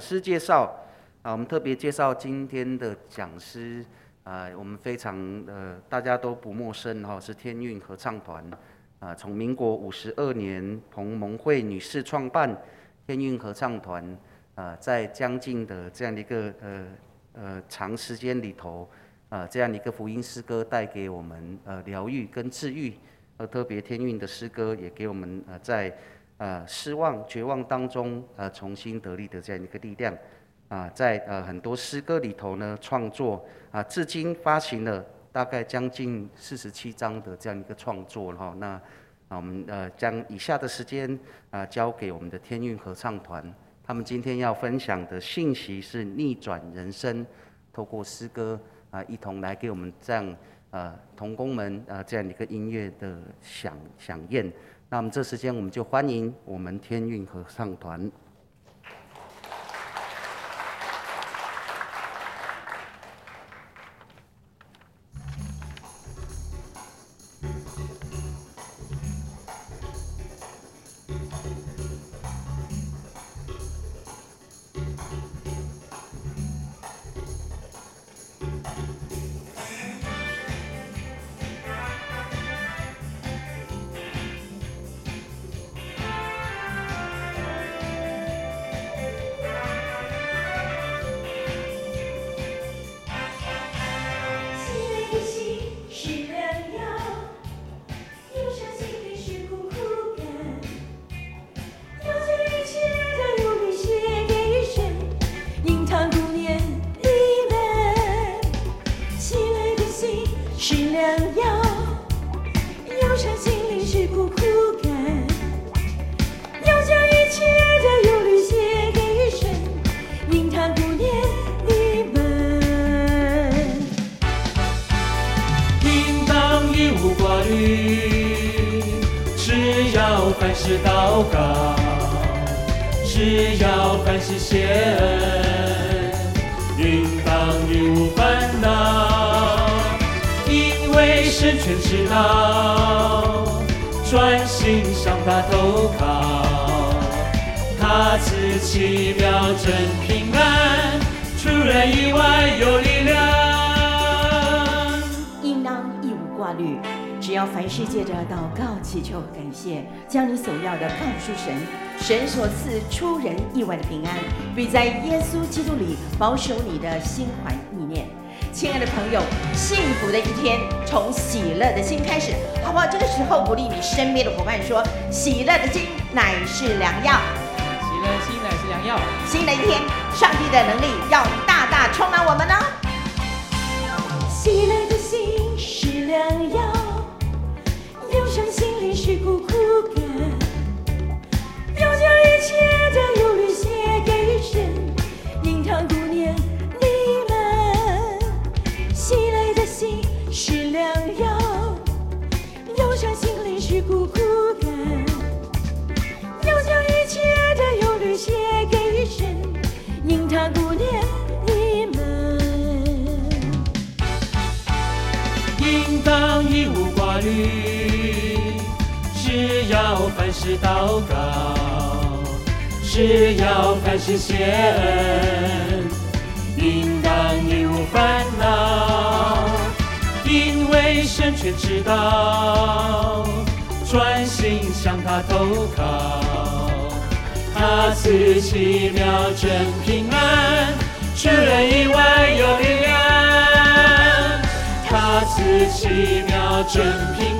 师介绍啊，我们特别介绍今天的讲师啊，我们非常呃大家都不陌生哈，是天韵合唱团啊，从民国五十二年彭蒙惠女士创办天韵合唱团啊，在将近的这样的一个呃呃长时间里头啊，这样的一个福音诗歌带给我们呃疗愈跟治愈。呃特别天韵的诗歌也给我们呃在呃失望绝望当中呃重新得力的这样一个力量啊，在呃很多诗歌里头呢创作啊，至今发行了大概将近四十七张的这样一个创作哈。那啊我们呃将以下的时间啊交给我们的天韵合唱团，他们今天要分享的信息是逆转人生，透过诗歌啊一同来给我们这样。呃，童工们呃，这样一个音乐的响响应，那么这时间我们就欢迎我们天韵合唱团。是借着祷告、祈求、感谢将你所要的告诉神，神所赐出人意外的平安，必在耶稣基督里保守你的心怀意念。亲爱的朋友，幸福的一天从喜乐的心开始，好不好？这个时候鼓励你身边的伙伴说：“喜乐的心乃是良药。”喜乐的心乃是良药。新的一天，上帝的能力要大大充满我们呢。喜乐的心是良药，是祷告，是要凡事谢恩，应当一无烦恼，因为神全知道，专心向他投靠，他赐奇妙真平安，出人意外有力量，他赐奇妙真平安，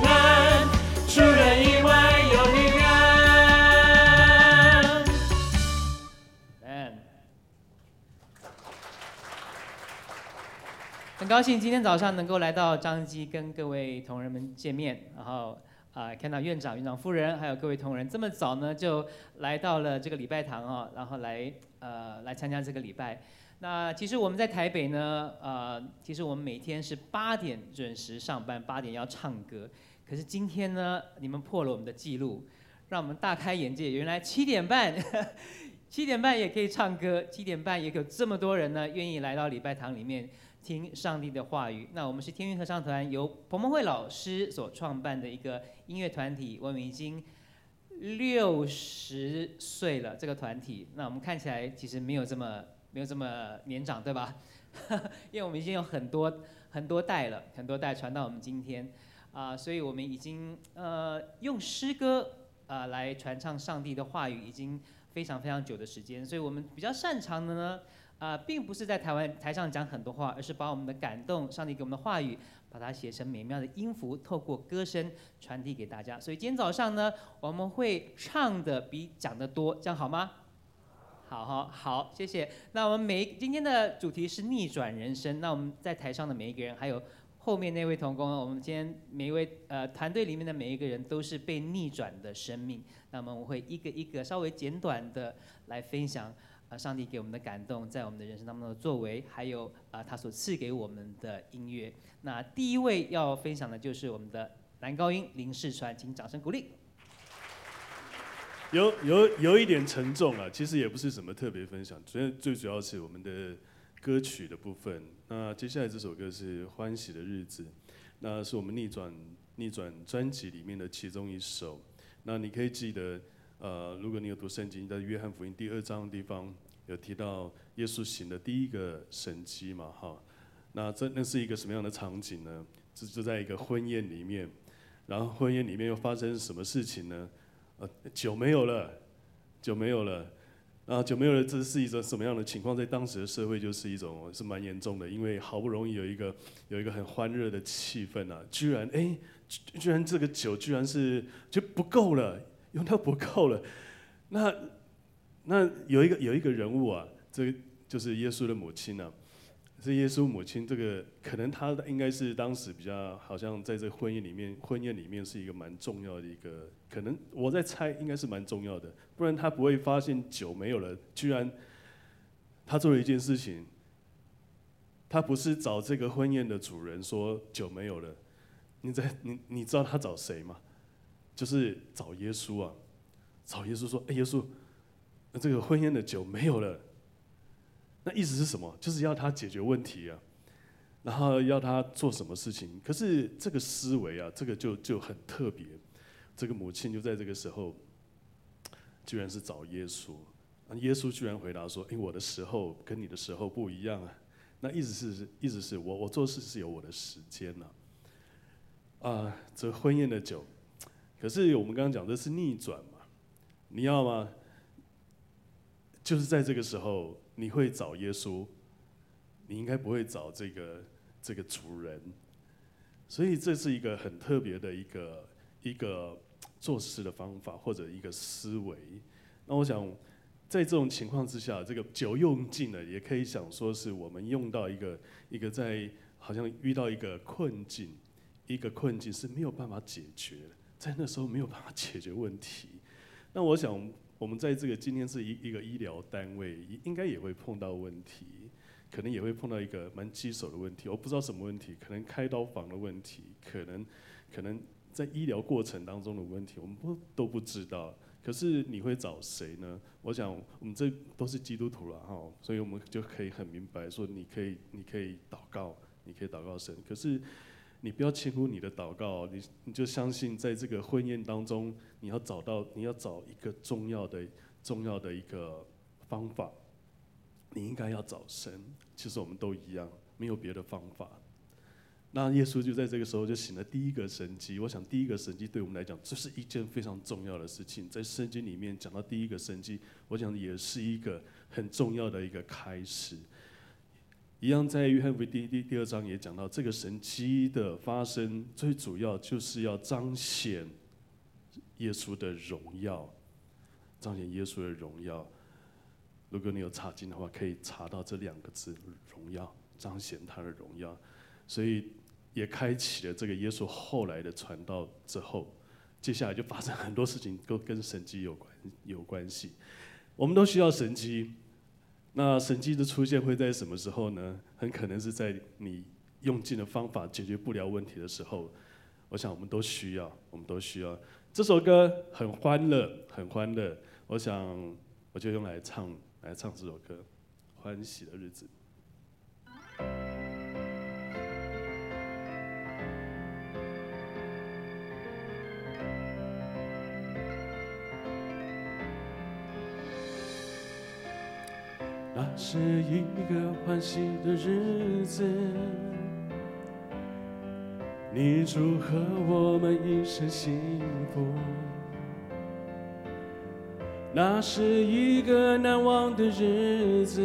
高兴今天早上能够来到张基跟各位同仁们见面，然后啊、呃、看到院长、院长夫人还有各位同仁这么早呢就来到了这个礼拜堂啊，然后来呃来参加这个礼拜。那其实我们在台北呢，呃其实我们每天是八点准时上班，八点要唱歌。可是今天呢，你们破了我们的记录，让我们大开眼界，原来七点半 七点半也可以唱歌，七点半也有这么多人呢愿意来到礼拜堂里面。听上帝的话语。那我们是天韵合唱团，由彭蒙惠老师所创办的一个音乐团体。我们已经六十岁了，这个团体，那我们看起来其实没有这么没有这么年长，对吧？因为我们已经有很多很多代了，很多代传到我们今天，啊，所以我们已经呃用诗歌啊来传唱上帝的话语，已经非常非常久的时间，所以我们比较擅长的呢，啊，并不是在台湾台上讲很多话，而是把我们的感动，上帝给我们的话语，把它写成美妙的音符，透过歌声传递给大家。所以今天早上呢，我们会唱的比讲的多，这样好吗？好好好，谢谢。那我们每今天的主题是逆转人生。那我们在台上的每一个人，还有后面那位同工，我们今天每一位呃团队里面的每一个人，都是被逆转的生命。那么我会一个一个稍微简短的来分享。啊，上帝给我们的感动，在我们的人生当中的作为，还有啊，他所赐给我们的音乐。那第一位要分享的就是我们的男高音林世传，请掌声鼓励。有有有一点沉重啊，其实也不是什么特别分享，主要最主要是我们的歌曲的部分。那接下来这首歌是《欢喜的日子》，那是我们逆转逆转专辑里面的其中一首。那你可以记得。呃，如果你有读圣经，在约翰福音第二章的地方有提到耶稣行的第一个神迹嘛，哈，那这那是一个什么样的场景呢？就就在一个婚宴里面，然后婚宴里面又发生什么事情呢？呃，酒没有了，酒没有了，啊，酒没有了，这是一种什么样的情况？在当时的社会就是一种是蛮严重的，因为好不容易有一个有一个很欢热的气氛啊，居然哎，居然这个酒居然是就不够了。用到不够了，那那有一个有一个人物啊，这个就是耶稣的母亲啊，是耶稣母亲。这个可能他应该是当时比较好像在这婚姻里面，婚宴里面是一个蛮重要的一个，可能我在猜应该是蛮重要的，不然他不会发现酒没有了，居然他做了一件事情，他不是找这个婚宴的主人说酒没有了，你在你你知道他找谁吗？就是找耶稣啊，找耶稣说：“哎，耶稣，那这个婚宴的酒没有了。”那意思是什么？就是要他解决问题啊，然后要他做什么事情？可是这个思维啊，这个就就很特别。这个母亲就在这个时候，居然是找耶稣。那耶稣居然回答说：“哎，我的时候跟你的时候不一样啊。”那意思是，意思是我我做事是有我的时间呢。啊，这婚宴的酒。可是我们刚刚讲的是逆转嘛？你要吗？就是在这个时候，你会找耶稣，你应该不会找这个这个主人。所以这是一个很特别的一个一个做事的方法或者一个思维。那我想，在这种情况之下，这个酒用尽了，也可以想说是我们用到一个一个在好像遇到一个困境，一个困境是没有办法解决的。在那时候没有办法解决问题，那我想我们在这个今天是一一个医疗单位，应该也会碰到问题，可能也会碰到一个蛮棘手的问题。我不知道什么问题，可能开刀房的问题，可能可能在医疗过程当中的问题，我们不都不知道。可是你会找谁呢？我想我们这都是基督徒了哈，所以我们就可以很明白说，你可以你可以祷告，你可以祷告神。可是。你不要轻忽你的祷告，你你就相信，在这个婚宴当中，你要找到，你要找一个重要的、重要的一个方法。你应该要找神。其实我们都一样，没有别的方法。那耶稣就在这个时候就行了第一个神迹。我想第一个神迹对我们来讲，这是一件非常重要的事情。在圣经里面讲到第一个神迹，我想也是一个很重要的一个开始。一样，在约翰福音第第二章也讲到，这个神迹的发生，最主要就是要彰显耶稣的荣耀，彰显耶稣的荣耀。如果你有查经的话，可以查到这两个字“荣耀”，彰显他的荣耀。所以也开启了这个耶稣后来的传道之后，接下来就发生很多事情，都跟神迹有关有关系。我们都需要神迹。那神迹的出现会在什么时候呢？很可能是在你用尽了方法解决不了问题的时候。我想我们都需要，我们都需要。这首歌很欢乐，很欢乐。我想我就用来唱，来唱这首歌，《欢喜的日子》。是一个欢喜的日子，你祝贺我们一生幸福。那是一个难忘的日子，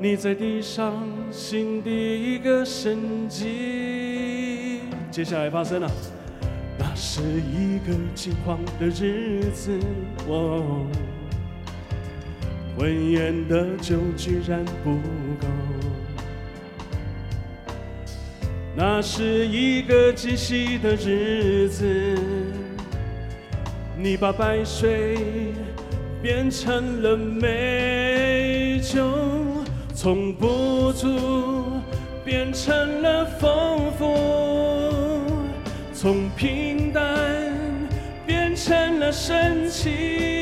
你在地上行第一个神迹。接下来发生了，那是一个惊慌的日子，婚宴的酒居然不够。那是一个极喜的日子。你把白水变成了美酒，从不足变成了丰富，从平淡变成了神奇。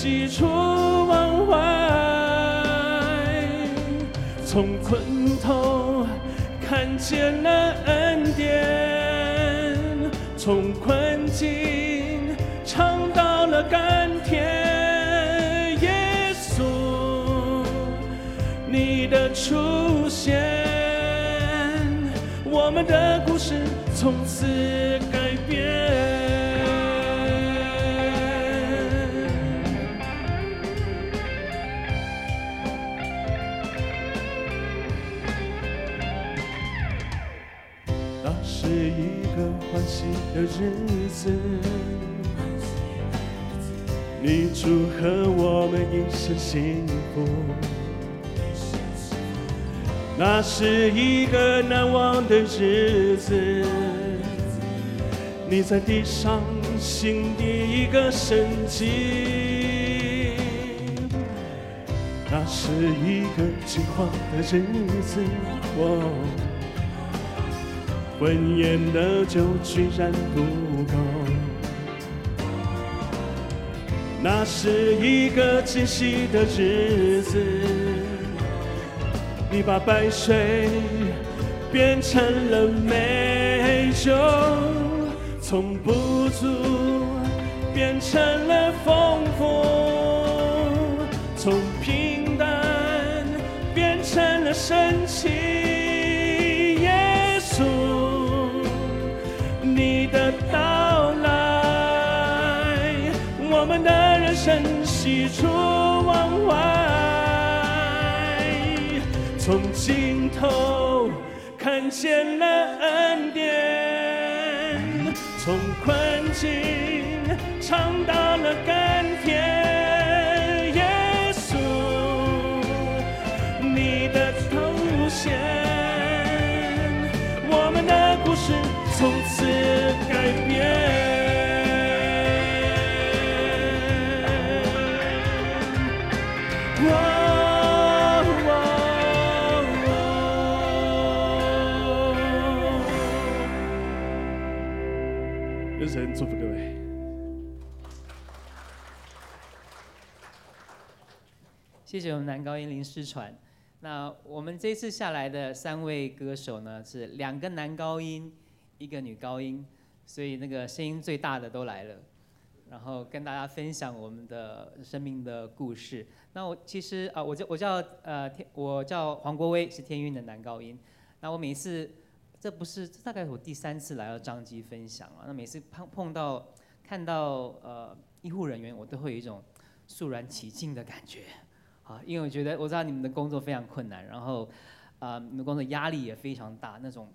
喜出望外。从困头看见了恩典，从困境尝到了甘甜。耶稣，你的出现，我们的故事从此一个欢喜的日子，你祝贺我们一生幸福。那是一个难忘的日子，你在地上行第一个神迹。那是一个惊慌的日子，婚宴的酒居然不够，那是一个惊喜的日子。你把白水变成了美酒，从不足变成了丰富，从平淡变成了深情你的到来，我们的人生。喜出望外，从尽头看见了恩典，从困境尝到了甘谢谢我们男高音林诗传。那我们这次下来的三位歌手呢，是两个男高音，一个女高音，所以那个声音最大的都来了，然后跟大家分享我们的生命的故事。那我其实啊，我叫我叫呃天，我叫黄国威，是天韵的男高音。那我每次。这不是，这大概是我第三次来到张基分享了。那每次碰碰到看到呃医护人员，我都会有一种肃然起敬的感觉，啊，因为我觉得我知道你们的工作非常困难，然后啊、你们工作压力也非常大，那种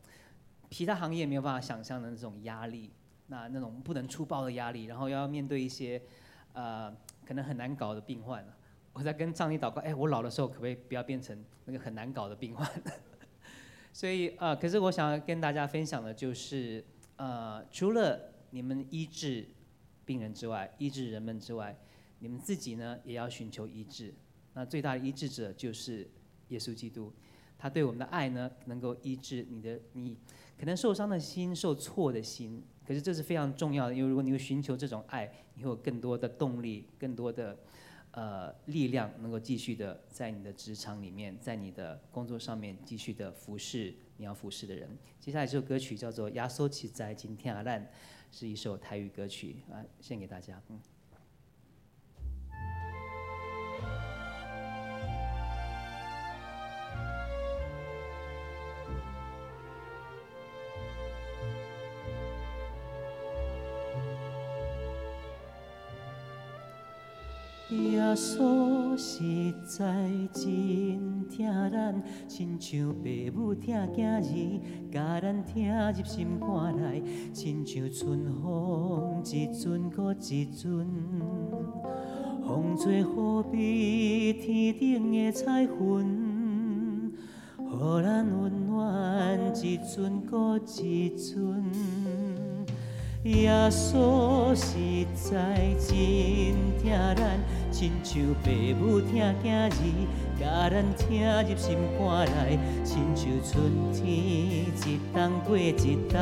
其他行业没有办法想象的那种压力，那那种不能出包的压力，然后要面对一些呃可能很难搞的病患。我在跟上帝祷告，哎，我老的时候可不可以不要变成那个很难搞的病患？所以呃，可是我想要跟大家分享的就是，呃，除了你们医治病人之外，医治人们之外，你们自己呢也要寻求医治。那最大的医治者就是耶稣基督，他对我们的爱呢，能够医治你的你可能受伤的心、受挫的心。可是这是非常重要的，因为如果你有寻求这种爱，你会有更多的动力、更多的呃力量，能够继续的在你的职场里面，在你的工作上面继续的服侍你要服侍的人。接下来这首歌曲叫做《耶稣实在真疼咱》，是一首台语歌曲啊，献给大家。嗯。稣实在真疼咱，亲像父母疼囝儿，甲咱疼入心肝内，亲像春风一阵过一阵，风吹雨比天顶的彩云，予咱温暖一阵过一阵。耶稣实在真疼咱。亲像父母疼囝儿，甲咱疼入心肝内，亲像春天一冬过一冬，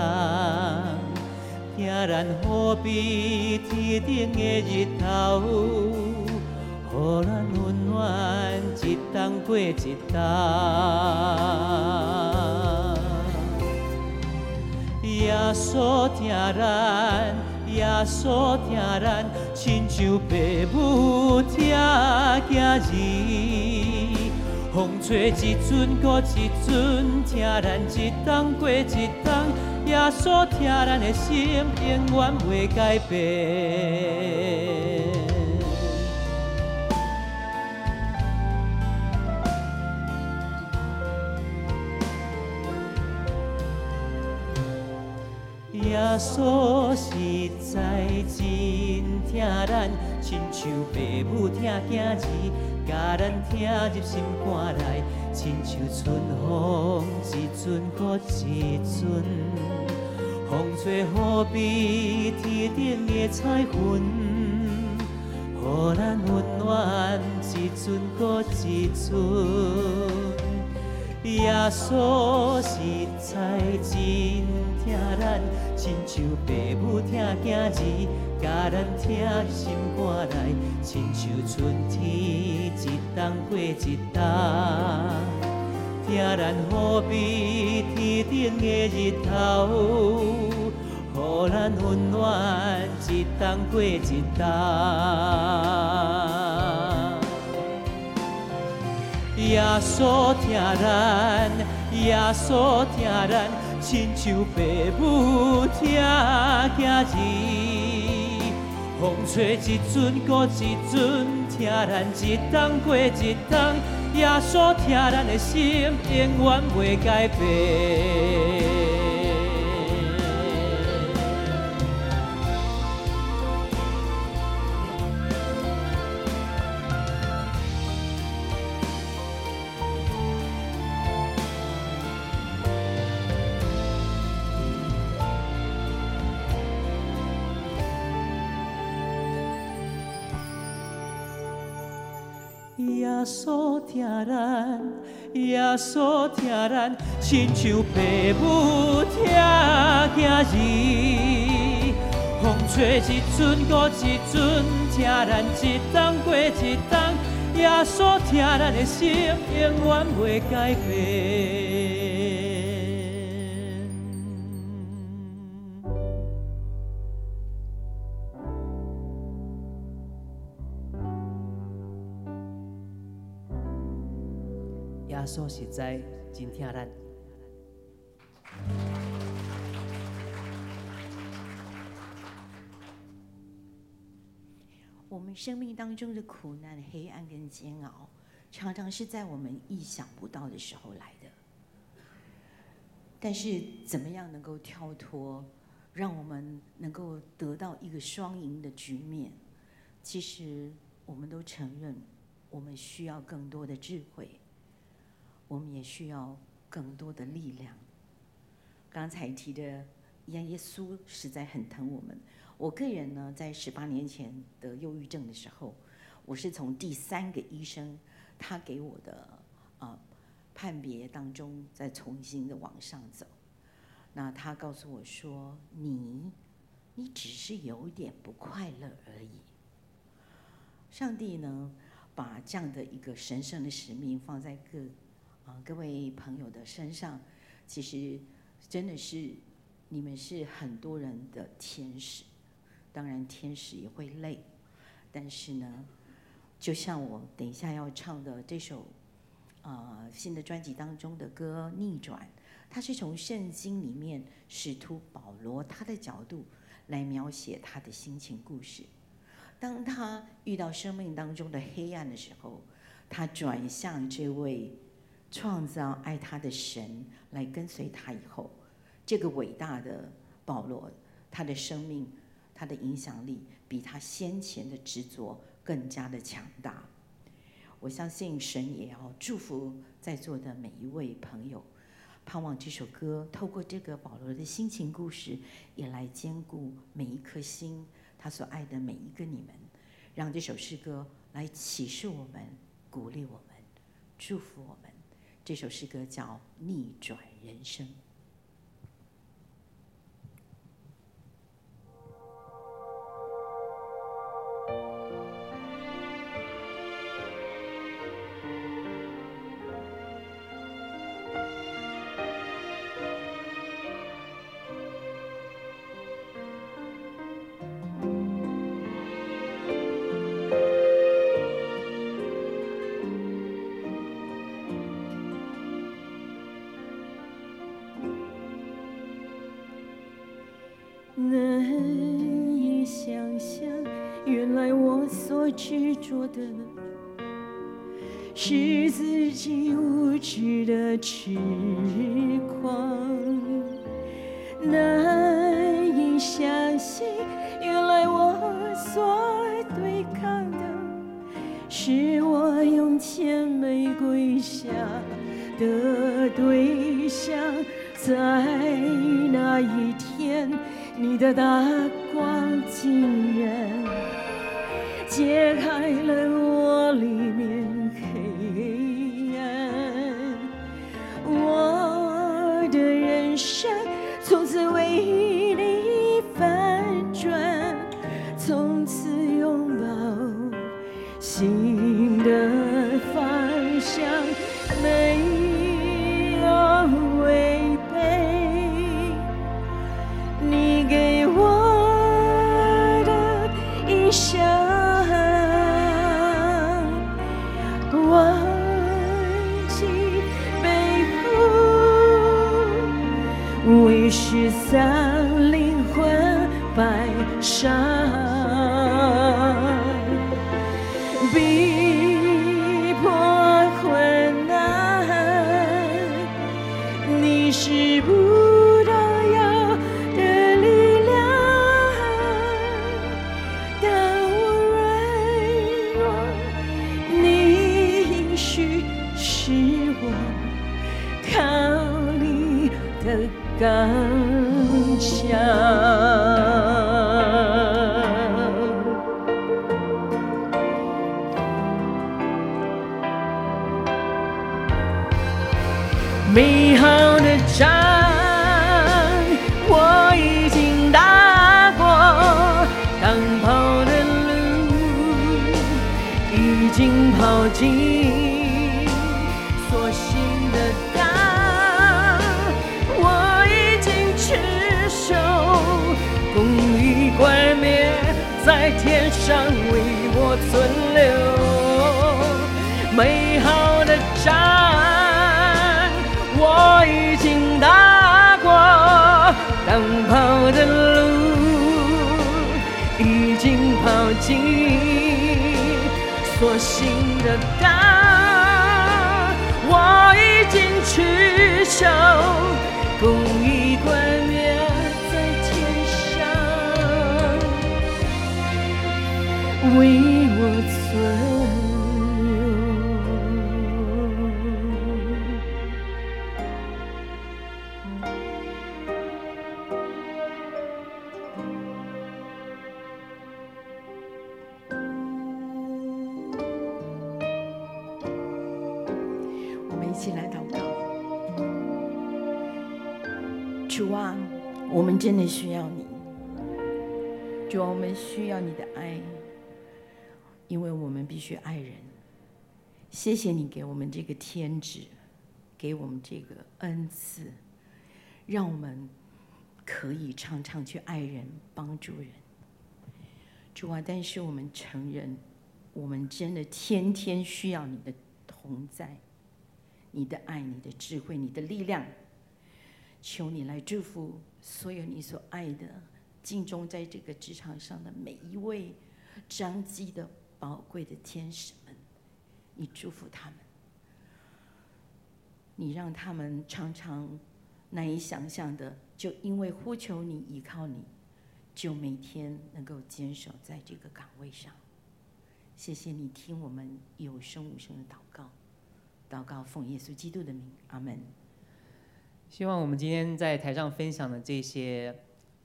疼咱好比天顶的日头，予咱温暖一冬过一冬。耶稣疼咱。耶稣疼咱，亲像父母疼囝儿，风吹一阵过一阵，疼咱一冬过一冬。耶稣疼咱的心，永远袂改变。耶稣实在真疼咱，亲像父母疼囝儿，甲咱疼入心肝内，亲像春风一阵过一阵，风吹雨比天顶的彩云，予咱温暖一阵过一阵。耶稣实在真疼咱。亲像父母疼囝儿，甲咱疼心肝内，亲像春天一冬过一冬，疼咱好比天顶的日头，予咱温暖一冬过一冬。耶稣疼咱，耶稣疼咱。亲像父母疼囝儿，风吹一阵过一阵，疼咱一冬过一冬。耶稣疼咱的心，永远袂改变。疼咱，耶稣疼咱，亲像父母疼囝儿。风吹一阵过一阵，疼咱一冬过一冬。耶稣疼咱的心，永远袂改变。耶稣实在真疼咱。我们生命当中的苦难、黑暗跟煎熬，常常是在我们意想不到的时候来的。但是，怎么样能够跳脱，让我们能够得到一个双赢的局面？其实，我们都承认，我们需要更多的智慧。我们也需要更多的力量。刚才提的，耶耶稣实在很疼我们。我个人呢，在十八年前得忧郁症的时候，我是从第三个医生他给我的啊、呃、判别当中再重新的往上走。那他告诉我说：“你，你只是有点不快乐而已。”上帝呢，把这样的一个神圣的使命放在各啊各位朋友的身上，其实真的是你们是很多人的天使。当然，天使也会累，但是呢，就像我等一下要唱的这首啊、呃、新的专辑当中的歌《逆转》，它是从圣经里面使徒保罗他的角度来描写他的心情故事。当他遇到生命当中的黑暗的时候，他转向这位创造爱他的神来跟随他以后，这个伟大的保罗，他的生命。他的影响力比他先前的执着更加的强大。我相信神也要祝福在座的每一位朋友，盼望这首歌透过这个保罗的心情故事，也来兼顾每一颗心，他所爱的每一个你们，让这首诗歌来启示我们、鼓励我们、祝福我们。这首诗歌叫《逆转人生》。原来我所对抗的是我用甜美跪下的对象。在那一天，你的大光竟然。揭开了我里面 shine. 在天上为我存留美好的仗，我已经打过，当跑的路已经跑尽，所幸的道，我已经去守公义主啊，我们需要你的爱。因为我们必须爱人。谢谢你给我们这个天职，给我们这个恩赐，让我们可以常常去爱人、帮助人。主啊，但是我们承认，我们真的天天需要你的同在，你的爱、你的智慧、你的力量。求你来祝福所有你所爱的、敬忠在这个职场上的每一位彰基的宝贵的天使们，你祝福他们，你让他们常常难以想象的，就因为呼求你、依靠你，就每天能够坚守在这个岗位上。谢谢你听我们有声无声的祷告，祷告奉耶稣基督的名，阿门。希望我们今天在台上分享的这些，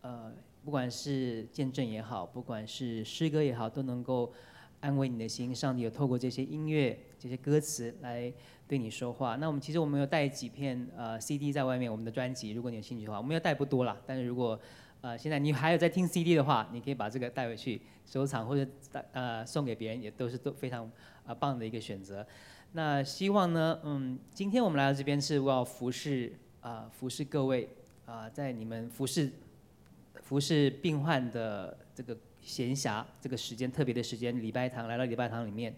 呃，不管是见证也好，不管是诗歌也好，都能够安慰你的心。上帝有透过这些音乐、这些歌词来对你说话。那我们其实我们有带几片呃 CD 在外面，我们的专辑，如果你有兴趣的话，我们要带不多了。但是如果呃现在你还有在听 CD 的话，你可以把这个带回去收藏，或者呃送给别人，也都是都非常啊、棒的一个选择。那希望呢，嗯，今天我们来到这边是要服侍。啊，服侍各位啊，在你们服侍服侍病患的这个闲暇这个时间，特别的时间，礼拜堂来到礼拜堂里面，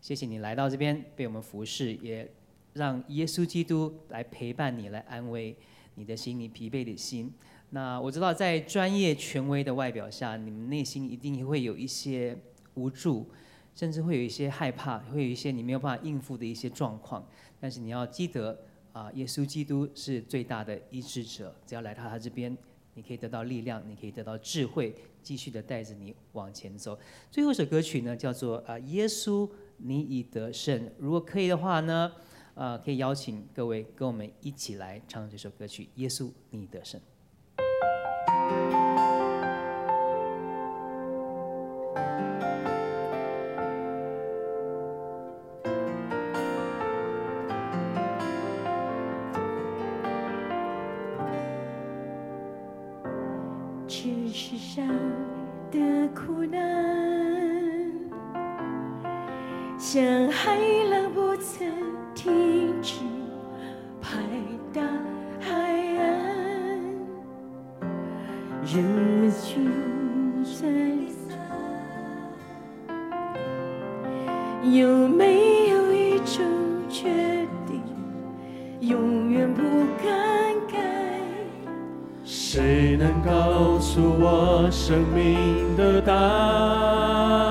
谢谢你来到这边被我们服侍，也让耶稣基督来陪伴你，来安慰你的心，你疲惫的心。那我知道，在专业权威的外表下，你们内心一定会有一些无助，甚至会有一些害怕，会有一些你没有办法应付的一些状况。但是你要记得。啊，耶稣基督是最大的医治者，只要来到他这边，你可以得到力量，你可以得到智慧，继续的带着你往前走。最后一首歌曲呢，叫做《啊耶稣，你已得胜》。如果可以的话呢，啊，可以邀请各位跟我们一起来唱这首歌曲《耶稣，你得胜》。答案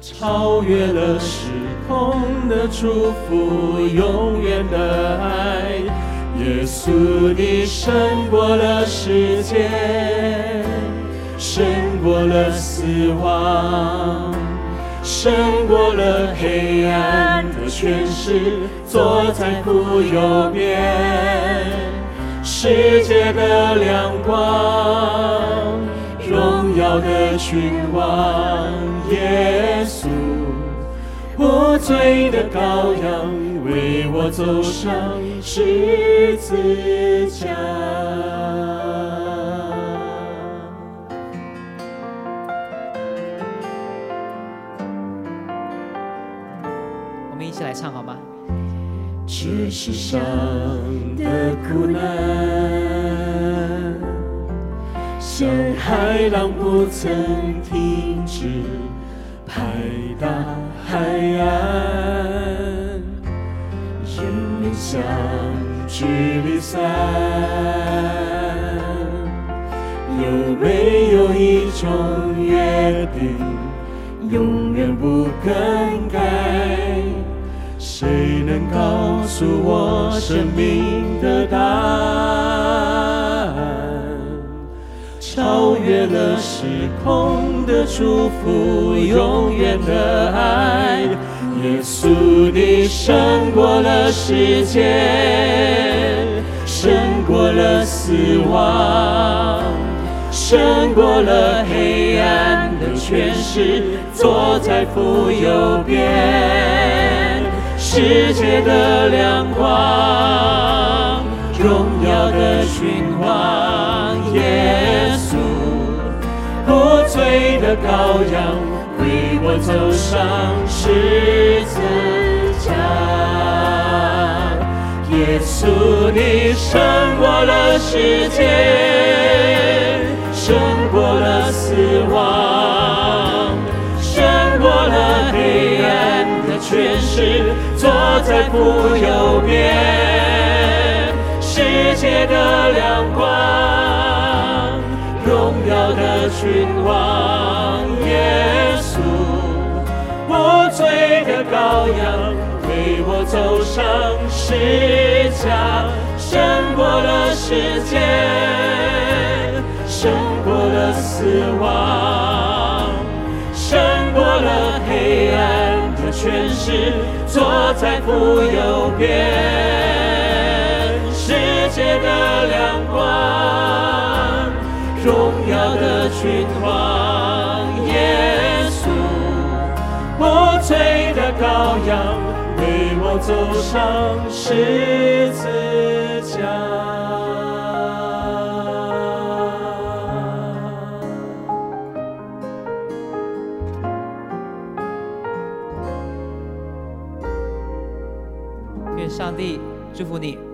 超越了时空的祝福，永远的爱。耶稣，你胜过了时间，胜过了死亡，胜过了黑暗的权势，坐在不右边世界的亮光。的绝望耶稣我最的羔羊为我走上十字架我们一起来唱好吗？这世上的苦难。像海浪不曾停止，拍打海岸。人们相聚离散，有没有一种约定，永远不更改？谁能告诉我生命的答案？超越了时空的祝福，永远的爱。耶稣，你胜过了世界，胜过了死亡，胜过了黑暗的权势，坐在父右边，世界的亮光，荣耀的君王，耶，的羔羊。为我走上十字架。耶稣，你胜过了世界，胜过了死亡，胜过了黑暗的权势，坐在父右边，世界的亮光，君王，耶稣，无罪的羔羊，为我走上十架，胜过了世界，胜过了死亡，胜过了黑暗的权势，坐在父右边，世界的亮光，君王，耶稣，无罪的羔羊，为我走上十字架。愿上帝祝福你。